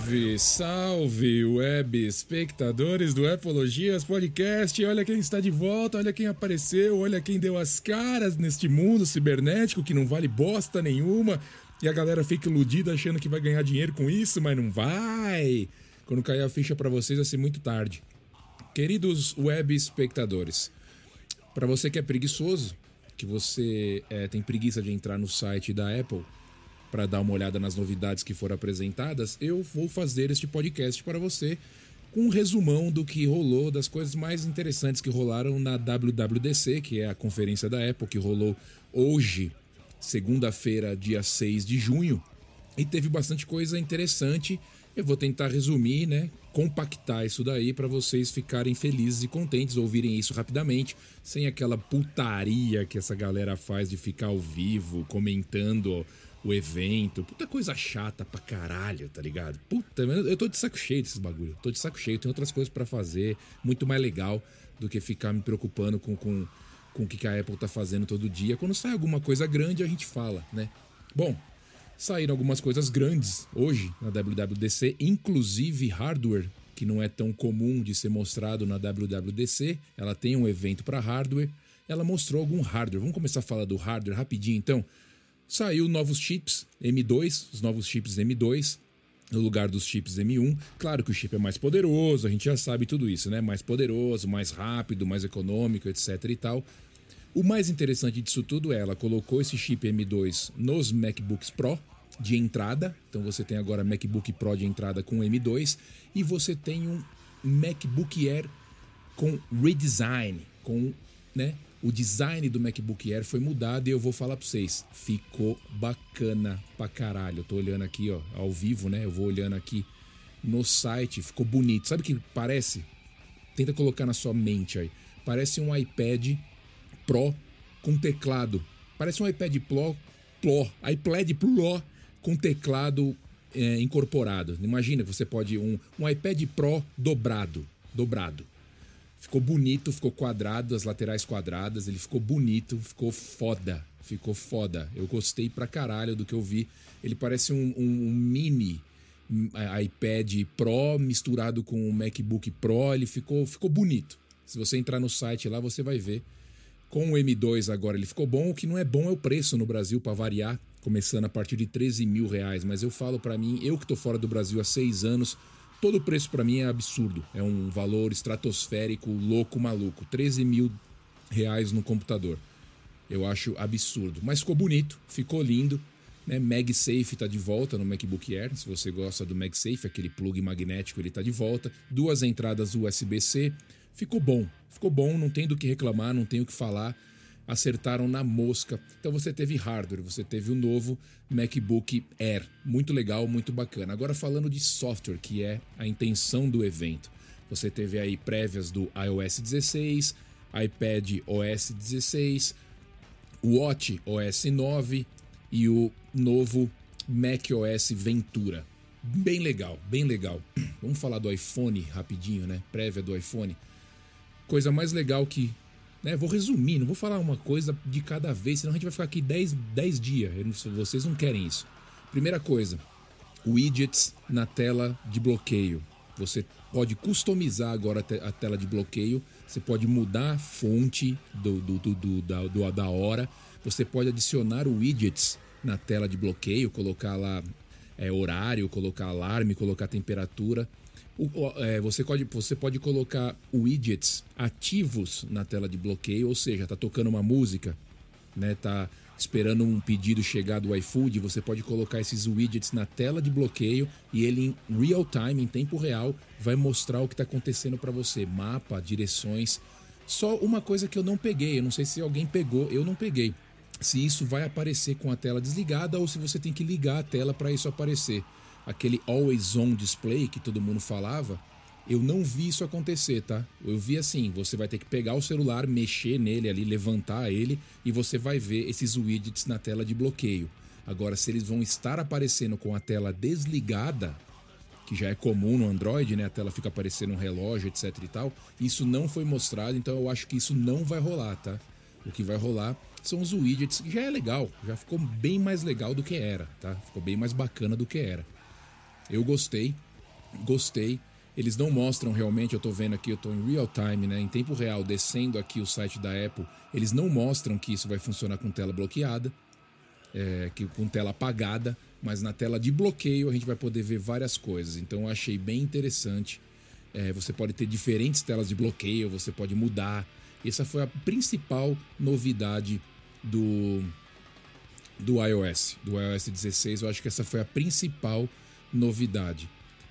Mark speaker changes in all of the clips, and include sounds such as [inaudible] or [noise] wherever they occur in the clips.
Speaker 1: Salve, salve, web espectadores do Epologias Podcast. Olha quem está de volta, olha quem apareceu, olha quem deu as caras neste mundo cibernético que não vale bosta nenhuma. E a galera fica iludida achando que vai ganhar dinheiro com isso, mas não vai. Quando cair a ficha para vocês vai ser muito tarde. Queridos web espectadores, para você que é preguiçoso, que você é, tem preguiça de entrar no site da Apple para dar uma olhada nas novidades que foram apresentadas, eu vou fazer este podcast para você com um resumão do que rolou, das coisas mais interessantes que rolaram na WWDC, que é a conferência da Apple, que rolou hoje, segunda-feira, dia 6 de junho. E teve bastante coisa interessante. Eu vou tentar resumir, né? Compactar isso daí para vocês ficarem felizes e contentes, ouvirem isso rapidamente, sem aquela putaria que essa galera faz de ficar ao vivo, comentando o evento. Puta coisa chata pra caralho, tá ligado? Puta, eu tô de saco cheio desses bagulho. Tô de saco cheio, tem outras coisas para fazer, muito mais legal do que ficar me preocupando com, com, com o que a Apple tá fazendo todo dia. Quando sai alguma coisa grande, a gente fala, né? Bom, saíram algumas coisas grandes hoje na WWDC, inclusive hardware que não é tão comum de ser mostrado na WWDC. Ela tem um evento para hardware. Ela mostrou algum hardware. Vamos começar a falar do hardware rapidinho, então. Saiu novos chips M2, os novos chips M2, no lugar dos chips M1. Claro que o chip é mais poderoso, a gente já sabe tudo isso, né? Mais poderoso, mais rápido, mais econômico, etc e tal. O mais interessante disso tudo é ela colocou esse chip M2 nos MacBooks Pro de entrada. Então você tem agora MacBook Pro de entrada com M2 e você tem um MacBook Air com redesign, com, né, o design do MacBook Air foi mudado e eu vou falar para vocês, ficou bacana pra caralho. Eu tô olhando aqui, ó, ao vivo, né? Eu vou olhando aqui no site, ficou bonito. Sabe o que parece? Tenta colocar na sua mente aí. Parece um iPad Pro com teclado. Parece um iPad Pro, Pro iPad Pro com teclado é, incorporado. Imagina que você pode um, um iPad Pro dobrado, dobrado. Ficou bonito, ficou quadrado, as laterais quadradas, ele ficou bonito, ficou foda. Ficou foda. Eu gostei pra caralho do que eu vi. Ele parece um, um, um mini hum, iPad Pro misturado com um MacBook Pro. Ele ficou, ficou bonito. Se você entrar no site lá, você vai ver. Com o M2 agora ele ficou bom. O que não é bom é o preço no Brasil, para variar, começando a partir de 13 mil reais. Mas eu falo para mim, eu que tô fora do Brasil há seis anos, Todo o preço para mim é absurdo. É um valor estratosférico, louco, maluco. 13 mil reais no computador. Eu acho absurdo. Mas ficou bonito, ficou lindo. Né? MagSafe está de volta no MacBook Air. Se você gosta do MagSafe, aquele plug magnético, ele está de volta. Duas entradas USB-C. Ficou bom. Ficou bom, não tem do que reclamar, não tem o que falar acertaram na mosca. Então você teve hardware, você teve o novo MacBook Air, muito legal, muito bacana. Agora falando de software, que é a intenção do evento. Você teve aí prévias do iOS 16, iPad OS 16, Watch OS 9 e o novo macOS Ventura. Bem legal, bem legal. [clears throat] Vamos falar do iPhone rapidinho, né? Prévia do iPhone. Coisa mais legal que né? Vou resumir, não vou falar uma coisa de cada vez, senão a gente vai ficar aqui 10, 10 dias. Vocês não querem isso. Primeira coisa, widgets na tela de bloqueio. Você pode customizar agora a tela de bloqueio, você pode mudar a fonte do, do, do, do da, do, da hora, você pode adicionar widgets na tela de bloqueio, colocar lá é, horário, colocar alarme, colocar temperatura. O, é, você, pode, você pode colocar widgets ativos na tela de bloqueio, ou seja, tá tocando uma música, né? Tá esperando um pedido chegar do iFood, você pode colocar esses widgets na tela de bloqueio e ele em real time, em tempo real, vai mostrar o que está acontecendo para você, mapa, direções. Só uma coisa que eu não peguei, eu não sei se alguém pegou, eu não peguei. Se isso vai aparecer com a tela desligada ou se você tem que ligar a tela para isso aparecer aquele always on display que todo mundo falava, eu não vi isso acontecer, tá? Eu vi assim, você vai ter que pegar o celular, mexer nele ali, levantar ele e você vai ver esses widgets na tela de bloqueio. Agora, se eles vão estar aparecendo com a tela desligada, que já é comum no Android, né? A tela fica aparecendo um relógio, etc e tal. Isso não foi mostrado, então eu acho que isso não vai rolar, tá? O que vai rolar são os widgets, que já é legal, já ficou bem mais legal do que era, tá? Ficou bem mais bacana do que era. Eu gostei. Gostei. Eles não mostram realmente, eu tô vendo aqui, eu tô em real time, né, em tempo real, descendo aqui o site da Apple. Eles não mostram que isso vai funcionar com tela bloqueada, é, que com tela apagada, mas na tela de bloqueio a gente vai poder ver várias coisas. Então eu achei bem interessante. É, você pode ter diferentes telas de bloqueio, você pode mudar. Essa foi a principal novidade do, do iOS, do iOS 16. Eu acho que essa foi a principal novidade.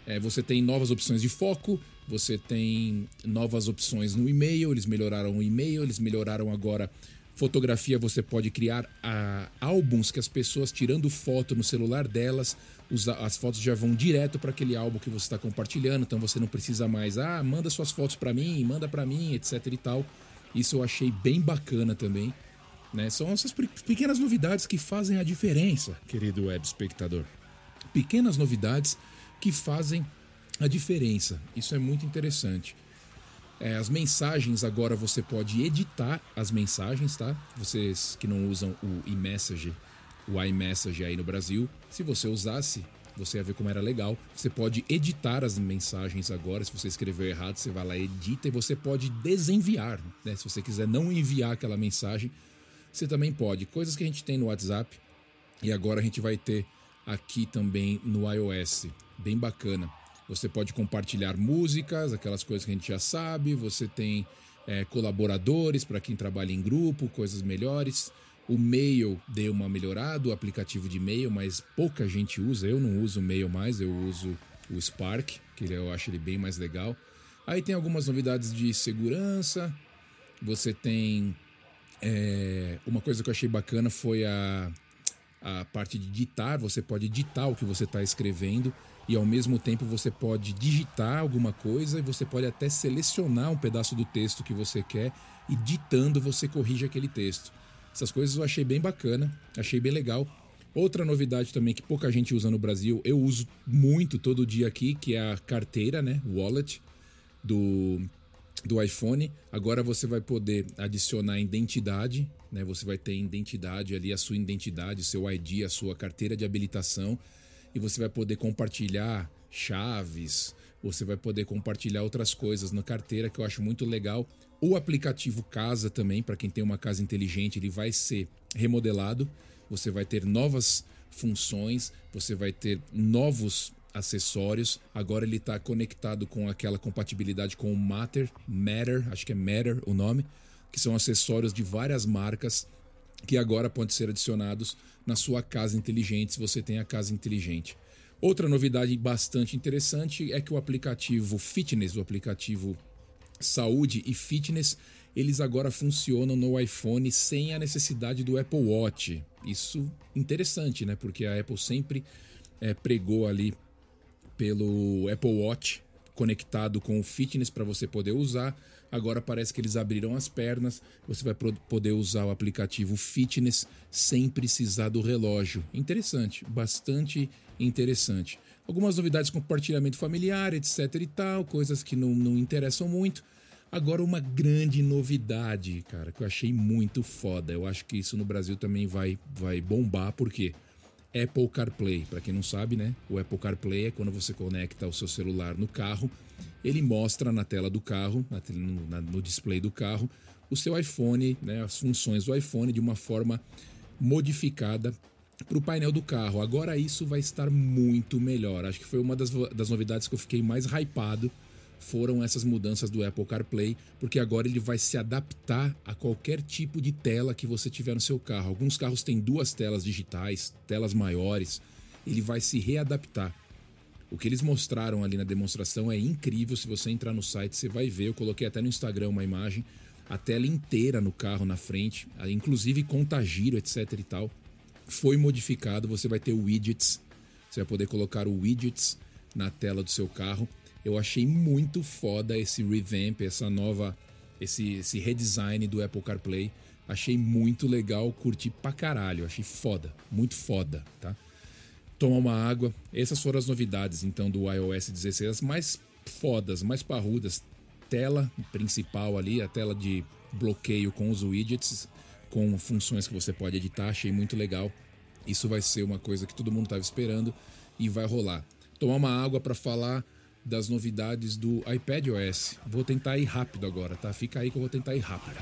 Speaker 1: É, você tem novas opções de foco, você tem novas opções no e-mail, eles melhoraram o e-mail, eles melhoraram agora fotografia, você pode criar a, ah, álbuns que as pessoas tirando foto no celular delas, os, as fotos já vão direto para aquele álbum que você está compartilhando, então você não precisa mais, ah, manda suas fotos para mim, manda para mim, etc e tal. Isso eu achei bem bacana também. Né? São essas pequenas novidades que fazem a diferença, querido web espectador. Pequenas novidades que fazem a diferença. Isso é muito interessante. É, as mensagens agora você pode editar as mensagens, tá? Vocês que não usam o iMessage, o iMessage aí no Brasil, se você usasse, você ia ver como era legal. Você pode editar as mensagens agora. Se você escreveu errado, você vai lá, edita e você pode desenviar. Né? Se você quiser não enviar aquela mensagem, você também pode. Coisas que a gente tem no WhatsApp e agora a gente vai ter aqui também no iOS. Bem bacana. Você pode compartilhar músicas, aquelas coisas que a gente já sabe. Você tem é, colaboradores para quem trabalha em grupo, coisas melhores. O Mail deu uma melhorada, o aplicativo de e-mail, mas pouca gente usa. Eu não uso o Mail mais, eu uso o Spark, que eu acho ele bem mais legal. Aí tem algumas novidades de segurança. Você tem. É, uma coisa que eu achei bacana foi a, a parte de ditar. Você pode ditar o que você está escrevendo e ao mesmo tempo você pode digitar alguma coisa e você pode até selecionar um pedaço do texto que você quer e ditando você corrige aquele texto. Essas coisas eu achei bem bacana, achei bem legal. Outra novidade também que pouca gente usa no Brasil, eu uso muito todo dia aqui, que é a carteira, né, wallet do do iPhone. Agora você vai poder adicionar identidade, né? Você vai ter identidade ali, a sua identidade, seu ID, a sua carteira de habilitação e você vai poder compartilhar chaves, você vai poder compartilhar outras coisas na carteira que eu acho muito legal. O aplicativo Casa também, para quem tem uma casa inteligente, ele vai ser remodelado. Você vai ter novas funções, você vai ter novos acessórios. Agora ele está conectado com aquela compatibilidade com o Matter, Matter, acho que é Matter o nome, que são acessórios de várias marcas que agora podem ser adicionados na sua casa inteligente, se você tem a casa inteligente. Outra novidade bastante interessante é que o aplicativo Fitness, o aplicativo Saúde e Fitness, eles agora funcionam no iPhone sem a necessidade do Apple Watch. Isso interessante, né? Porque a Apple sempre é, pregou ali pelo Apple Watch conectado com o Fitness para você poder usar. Agora parece que eles abriram as pernas. Você vai poder usar o aplicativo Fitness sem precisar do relógio. Interessante, bastante interessante. Algumas novidades, compartilhamento familiar, etc e tal, coisas que não, não interessam muito. Agora, uma grande novidade, cara, que eu achei muito foda. Eu acho que isso no Brasil também vai, vai bombar, porque Apple CarPlay, para quem não sabe, né? O Apple CarPlay é quando você conecta o seu celular no carro ele mostra na tela do carro, no, display do carro, o seu iPhone, né, as funções do iPhone de uma forma modificada para o painel do carro. Agora isso vai estar muito melhor. Acho que foi uma das, das novidades que eu fiquei mais hypado foram essas mudanças do Apple CarPlay, porque agora ele vai se adaptar a qualquer tipo de tela que você tiver no seu carro. Alguns carros têm duas telas digitais, telas maiores. Ele vai se readaptar. O que eles mostraram ali na demonstração é incrível. Se você entrar no site, você vai ver. Eu coloquei até no Instagram uma imagem, a tela inteira no carro na frente, inclusive contagiro, etc e tal. Foi modificado. Você vai ter widgets. Você vai poder colocar o widgets na tela do seu carro. Eu achei muito foda esse revamp, essa nova, esse, esse redesign do Apple CarPlay. Achei muito legal, curti pra caralho. Achei foda, muito foda, tá? tomar uma água. Essas foram as novidades então do iOS 16, as mais fodas, mais parrudas. Tela principal ali, a tela de bloqueio com os widgets, com funções que você pode editar, achei muito legal. Isso vai ser uma coisa que todo mundo estava esperando e vai rolar. Tomar uma água para falar das novidades do iPad OS. Vou tentar ir rápido agora, tá? Fica aí que eu vou tentar ir rápido.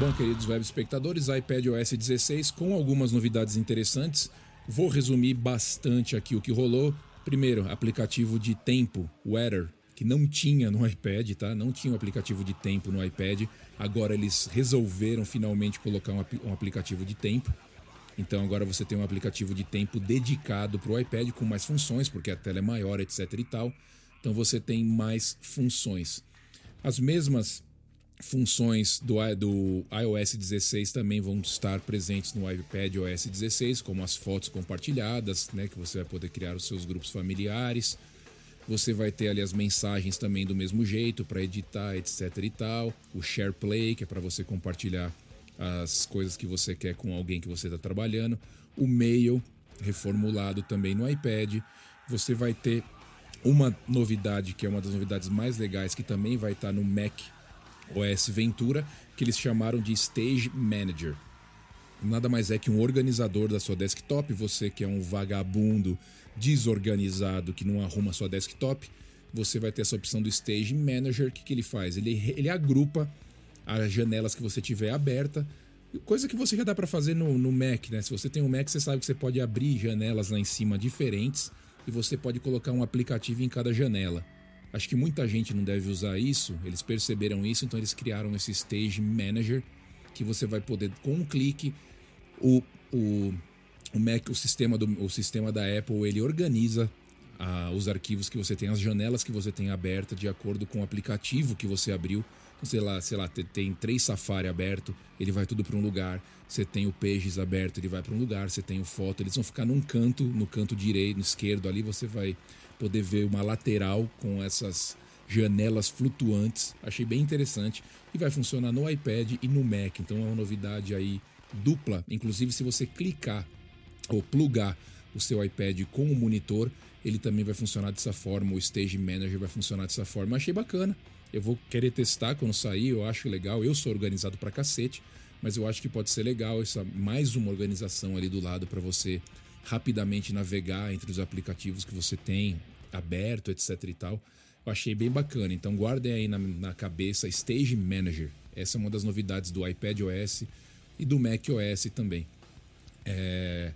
Speaker 1: Bom, queridos web espectadores, iPad OS 16 com algumas novidades interessantes. Vou resumir bastante aqui o que rolou. Primeiro, aplicativo de tempo, Weather, que não tinha no iPad, tá? Não tinha um aplicativo de tempo no iPad. Agora eles resolveram finalmente colocar um, um aplicativo de tempo. Então agora você tem um aplicativo de tempo dedicado para o iPad com mais funções, porque a tela é maior, etc e tal. Então você tem mais funções. As mesmas funções do, do iOS 16 também vão estar presentes no iPad OS 16, como as fotos compartilhadas, né, que você vai poder criar os seus grupos familiares. Você vai ter ali as mensagens também do mesmo jeito para editar, etc e tal. O SharePlay, que é para você compartilhar as coisas que você quer com alguém que você está trabalhando. O Mail, reformulado também no iPad. Você vai ter uma novidade, que é uma das novidades mais legais, que também vai estar tá no Mac OS Ventura, que eles chamaram de Stage Manager. Nada mais é que um organizador da sua desktop, você que é um vagabundo desorganizado que não arruma sua desktop, você vai ter essa opção do Stage Manager. O que, que ele faz? Ele, ele agrupa as janelas que você tiver aberta, coisa que você já dá para fazer no, no Mac, né? Se você tem um Mac, você sabe que você pode abrir janelas lá em cima diferentes e você pode colocar um aplicativo em cada janela. Acho que muita gente não deve usar isso, eles perceberam isso, então eles criaram esse Stage Manager que você vai poder, com um clique, o, o, o Mac, o sistema, do, o sistema da Apple, ele organiza ah, os arquivos que você tem, as janelas que você tem aberta de acordo com o aplicativo que você abriu. Sei lá, sei lá, tem três Safari aberto, ele vai tudo para um lugar. Você tem o Pages aberto, ele vai para um lugar. Você tem o Foto, eles vão ficar num canto, no canto direito, no esquerdo ali, você vai poder ver uma lateral com essas janelas flutuantes. Achei bem interessante e vai funcionar no iPad e no Mac. Então é uma novidade aí dupla. Inclusive, se você clicar ou plugar o seu iPad com o monitor, ele também vai funcionar dessa forma. O Stage Manager vai funcionar dessa forma. Achei bacana. Eu vou querer testar quando sair. Eu acho legal. Eu sou organizado pra cacete, mas eu acho que pode ser legal essa mais uma organização ali do lado para você rapidamente navegar entre os aplicativos que você tem aberto, etc e tal. Eu achei bem bacana. Então guardem aí na, na cabeça Stage Manager. Essa é uma das novidades do iPad OS e do Mac OS também. É,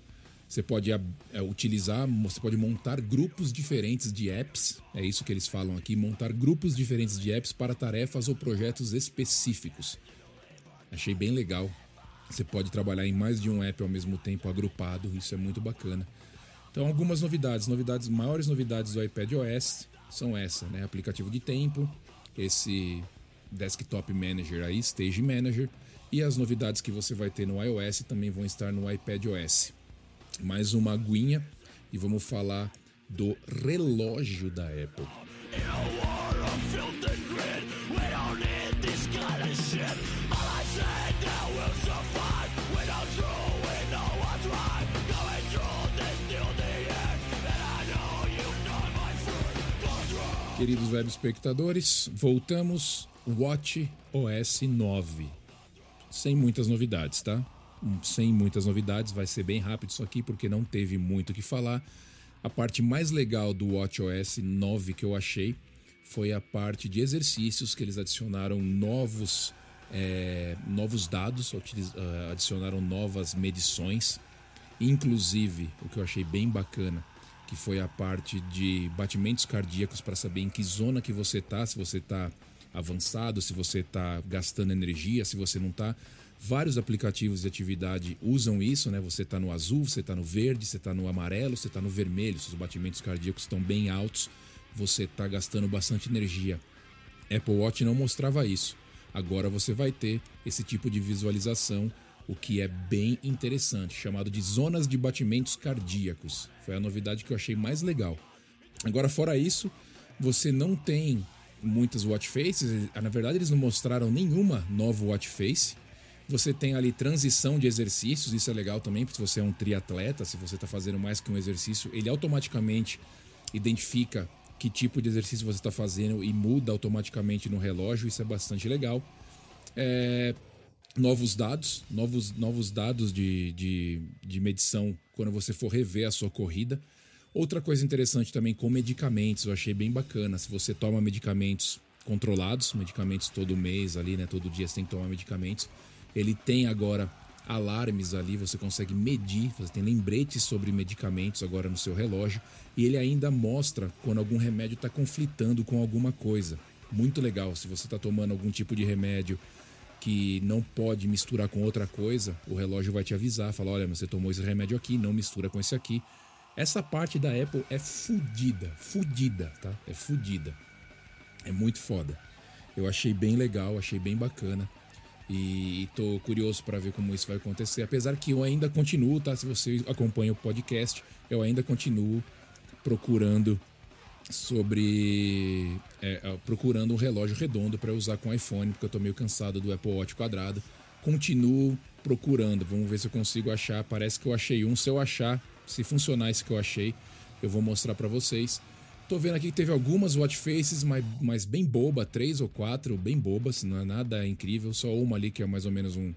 Speaker 1: você pode é, utilizar, você pode montar grupos diferentes de apps, é isso que eles falam aqui, montar grupos diferentes de apps para tarefas ou projetos específicos. Achei bem legal. Você pode trabalhar em mais de um app ao mesmo tempo agrupado, isso é muito bacana. Então, algumas novidades, novidades, maiores novidades do iPad OS são essa, né? Aplicativo de tempo, esse Desktop Manager aí, Stage Manager, e as novidades que você vai ter no iOS também vão estar no iPad OS. Mais uma aguinha e vamos falar do relógio da Apple. Queridos web espectadores, voltamos Watch OS 9. Sem muitas novidades, tá? Sem muitas novidades, vai ser bem rápido isso aqui porque não teve muito o que falar. A parte mais legal do Watch OS 9 que eu achei foi a parte de exercícios que eles adicionaram novos é, novos dados, ah, adicionaram novas medições, inclusive o que eu achei bem bacana que foi a parte de batimentos cardíacos para saber em que zona que você tá, se você está avançado, se você está gastando energia, se você não está. Vários aplicativos de atividade usam isso, né? Você está no azul, você está no verde, você está no amarelo, você está no vermelho. Se os batimentos cardíacos estão bem altos, você está gastando bastante energia. Apple Watch não mostrava isso. Agora você vai ter esse tipo de visualização o que é bem interessante, chamado de zonas de batimentos cardíacos. Foi a novidade que eu achei mais legal. Agora, fora isso, você não tem muitas watch faces. Na verdade, eles não mostraram nenhuma nova watch face. Você tem ali transição de exercícios, isso é legal também, porque se você é um triatleta, se você está fazendo mais que um exercício, ele automaticamente identifica que tipo de exercício você está fazendo e muda automaticamente no relógio. Isso é bastante legal. É, novos dados, novos, novos dados de, de, de medição quando você for rever a sua corrida. Outra coisa interessante também com medicamentos, eu achei bem bacana. Se você toma medicamentos controlados, medicamentos todo mês ali, né? Todo dia você tem que tomar medicamentos. Ele tem agora alarmes ali, você consegue medir, você tem lembretes sobre medicamentos agora no seu relógio e ele ainda mostra quando algum remédio está conflitando com alguma coisa. Muito legal, se você está tomando algum tipo de remédio que não pode misturar com outra coisa, o relógio vai te avisar, falar, olha, você tomou esse remédio aqui, não mistura com esse aqui. Essa parte da Apple é fudida, fudida, tá? É fudida. É muito foda. Eu achei bem legal, achei bem bacana. E tô curioso para ver como isso vai acontecer. Apesar que eu ainda continuo, tá? Se você acompanha o podcast, eu ainda continuo procurando sobre. É, procurando um relógio redondo para usar com iPhone, porque eu tô meio cansado do Apple Watch quadrado. Continuo procurando, vamos ver se eu consigo achar. Parece que eu achei um. Se eu achar, se funcionar esse que eu achei, eu vou mostrar para vocês. Tô vendo aqui que teve algumas watch faces, mas, mas bem boba, três ou quatro, bem bobas, não é nada incrível. Só uma ali que é mais ou menos um,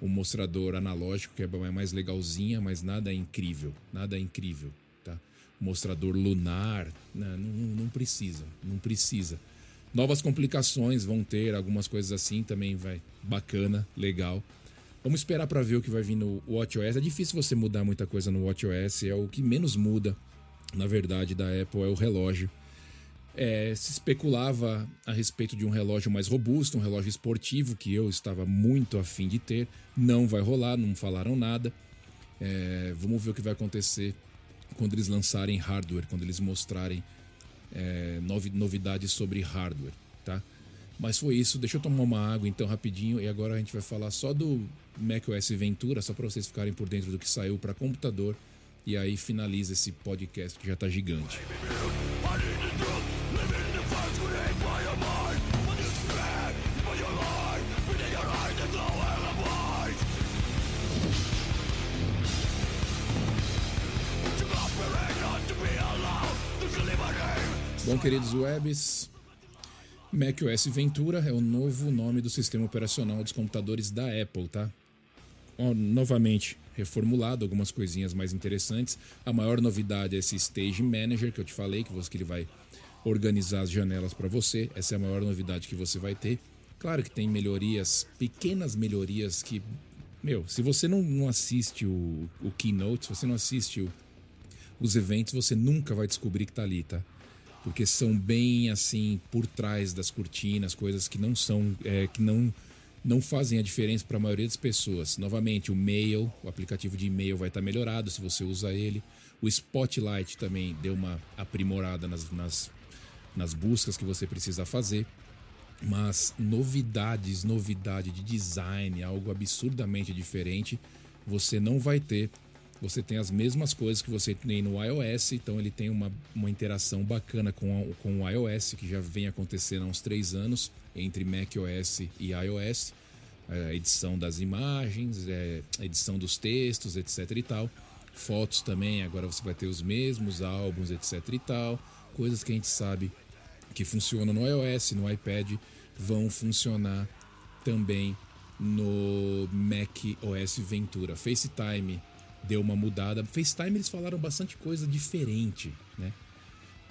Speaker 1: um mostrador analógico, que é mais legalzinha, mas nada incrível, nada incrível, tá? Mostrador lunar, não, não, não precisa, não precisa. Novas complicações vão ter, algumas coisas assim também vai bacana, legal. Vamos esperar para ver o que vai vir no WatchOS. É difícil você mudar muita coisa no WatchOS, é o que menos muda na verdade, da Apple é o relógio. É, se especulava a respeito de um relógio mais robusto, um relógio esportivo, que eu estava muito afim de ter. Não vai rolar, não falaram nada. É, vamos ver o que vai acontecer quando eles lançarem hardware, quando eles mostrarem é, novidades sobre hardware, tá? Mas foi isso. Deixa eu tomar uma água então rapidinho e agora a gente vai falar só do macOS Ventura, só para vocês ficarem por dentro do que saiu para computador e aí finaliza esse podcast que já tá gigante. Bom, queridos webs, macOS Ventura é o novo nome do sistema operacional dos computadores da Apple, tá? novamente, reformulado, algumas coisinhas mais interessantes. A maior novidade é esse Stage Manager que eu te falei, que, você, que ele vai organizar as janelas para você. Essa é a maior novidade que você vai ter. Claro que tem melhorias, pequenas melhorias que, meu, se você não, não assiste o, o Keynote, se você não assiste o, os eventos, você nunca vai descobrir que tá ali, tá? Porque são bem assim por trás das cortinas, coisas que não são, é, que não não fazem a diferença para a maioria das pessoas. Novamente, o Mail, o aplicativo de e-mail vai estar tá melhorado se você usa ele. O Spotlight também deu uma aprimorada nas, nas, nas buscas que você precisa fazer. Mas novidades, novidade de design, algo absurdamente diferente, você não vai ter. Você tem as mesmas coisas que você tem no iOS, então ele tem uma, uma interação bacana com, a, com o iOS, que já vem acontecendo há uns três anos entre macOS e iOS, é, edição das imagens, é, edição dos textos, etc e tal. Fotos também, agora você vai ter os mesmos álbuns, etc e tal. Coisas que a gente sabe que funcionam no iOS, no iPad, vão funcionar também no Mac OS Ventura. FaceTime deu uma mudada. FaceTime eles falaram bastante coisa diferente, né?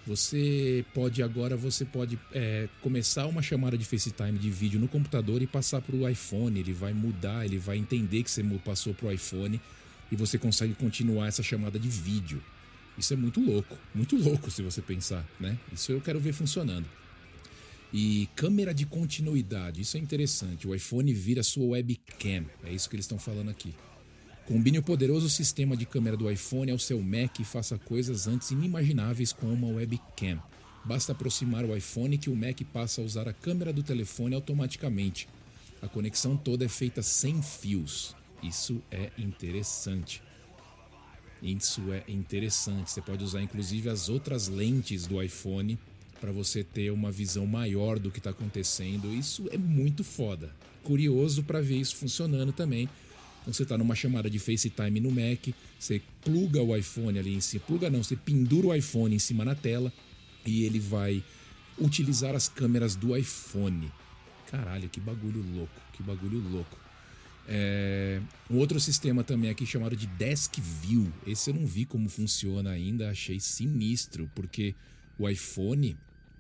Speaker 1: Você pode agora você pode é, começar uma chamada de FaceTime de vídeo no computador e passar para o iPhone. Ele vai mudar, ele vai entender que você passou para o iPhone e você consegue continuar essa chamada de vídeo. Isso é muito louco, muito louco se você pensar, né? Isso eu quero ver funcionando. E câmera de continuidade, isso é interessante. O iPhone vira sua webcam, é isso que eles estão falando aqui. Combine o poderoso sistema de câmera do iPhone ao seu Mac e faça coisas antes inimagináveis com uma webcam. Basta aproximar o iPhone que o Mac passa a usar a câmera do telefone automaticamente. A conexão toda é feita sem fios. Isso é interessante. Isso é interessante. Você pode usar inclusive as outras lentes do iPhone para você ter uma visão maior do que está acontecendo. Isso é muito foda. Curioso para ver isso funcionando também então você está numa chamada de FaceTime no Mac, você pluga o iPhone ali em cima, pluga não, você pendura o iPhone em cima na tela e ele vai utilizar as câmeras do iPhone. Caralho, que bagulho louco, que bagulho louco. É, um outro sistema também aqui chamado de Desk View. Esse eu não vi como funciona ainda, achei sinistro, porque o iPhone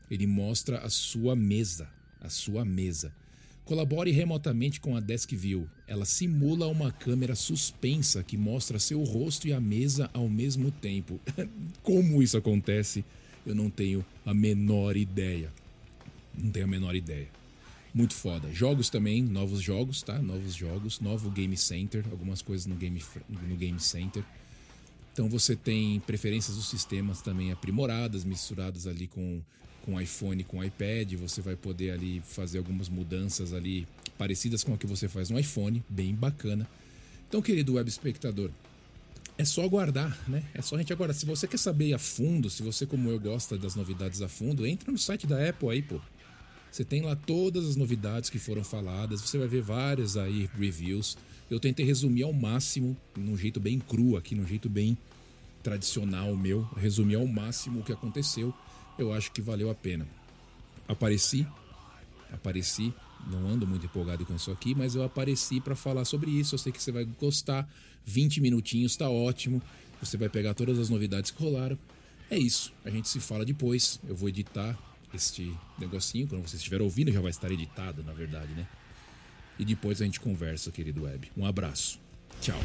Speaker 1: ele mostra a sua mesa, a sua mesa. Colabore remotamente com a Desk View. Ela simula uma câmera suspensa que mostra seu rosto e a mesa ao mesmo tempo. [laughs] Como isso acontece, eu não tenho a menor ideia. Não tenho a menor ideia. Muito foda. Jogos também, novos jogos, tá? Novos jogos, novo Game Center, algumas coisas no Game, no game Center. Então você tem preferências dos sistemas também aprimoradas, misturadas ali com com iPhone, com iPad, você vai poder ali fazer algumas mudanças ali parecidas com a que você faz no iPhone, bem bacana. Então, querido web espectador, é só aguardar, né? É só a gente aguardar. Se você quer saber a fundo, se você como eu gosta das novidades a fundo, entra no site da Apple aí, pô. Você tem lá todas as novidades que foram faladas, você vai ver várias aí reviews. Eu tentei resumir ao máximo, num jeito bem cru aqui, num jeito bem tradicional meu, resumir ao máximo o que aconteceu. Eu acho que valeu a pena. Apareci, apareci, não ando muito empolgado com isso aqui, mas eu apareci para falar sobre isso. Eu sei que você vai gostar. 20 minutinhos tá ótimo. Você vai pegar todas as novidades que rolaram. É isso. A gente se fala depois. Eu vou editar este negocinho. Quando você estiver ouvindo, já vai estar editado, na verdade, né? E depois a gente conversa, querido web. Um abraço. Tchau.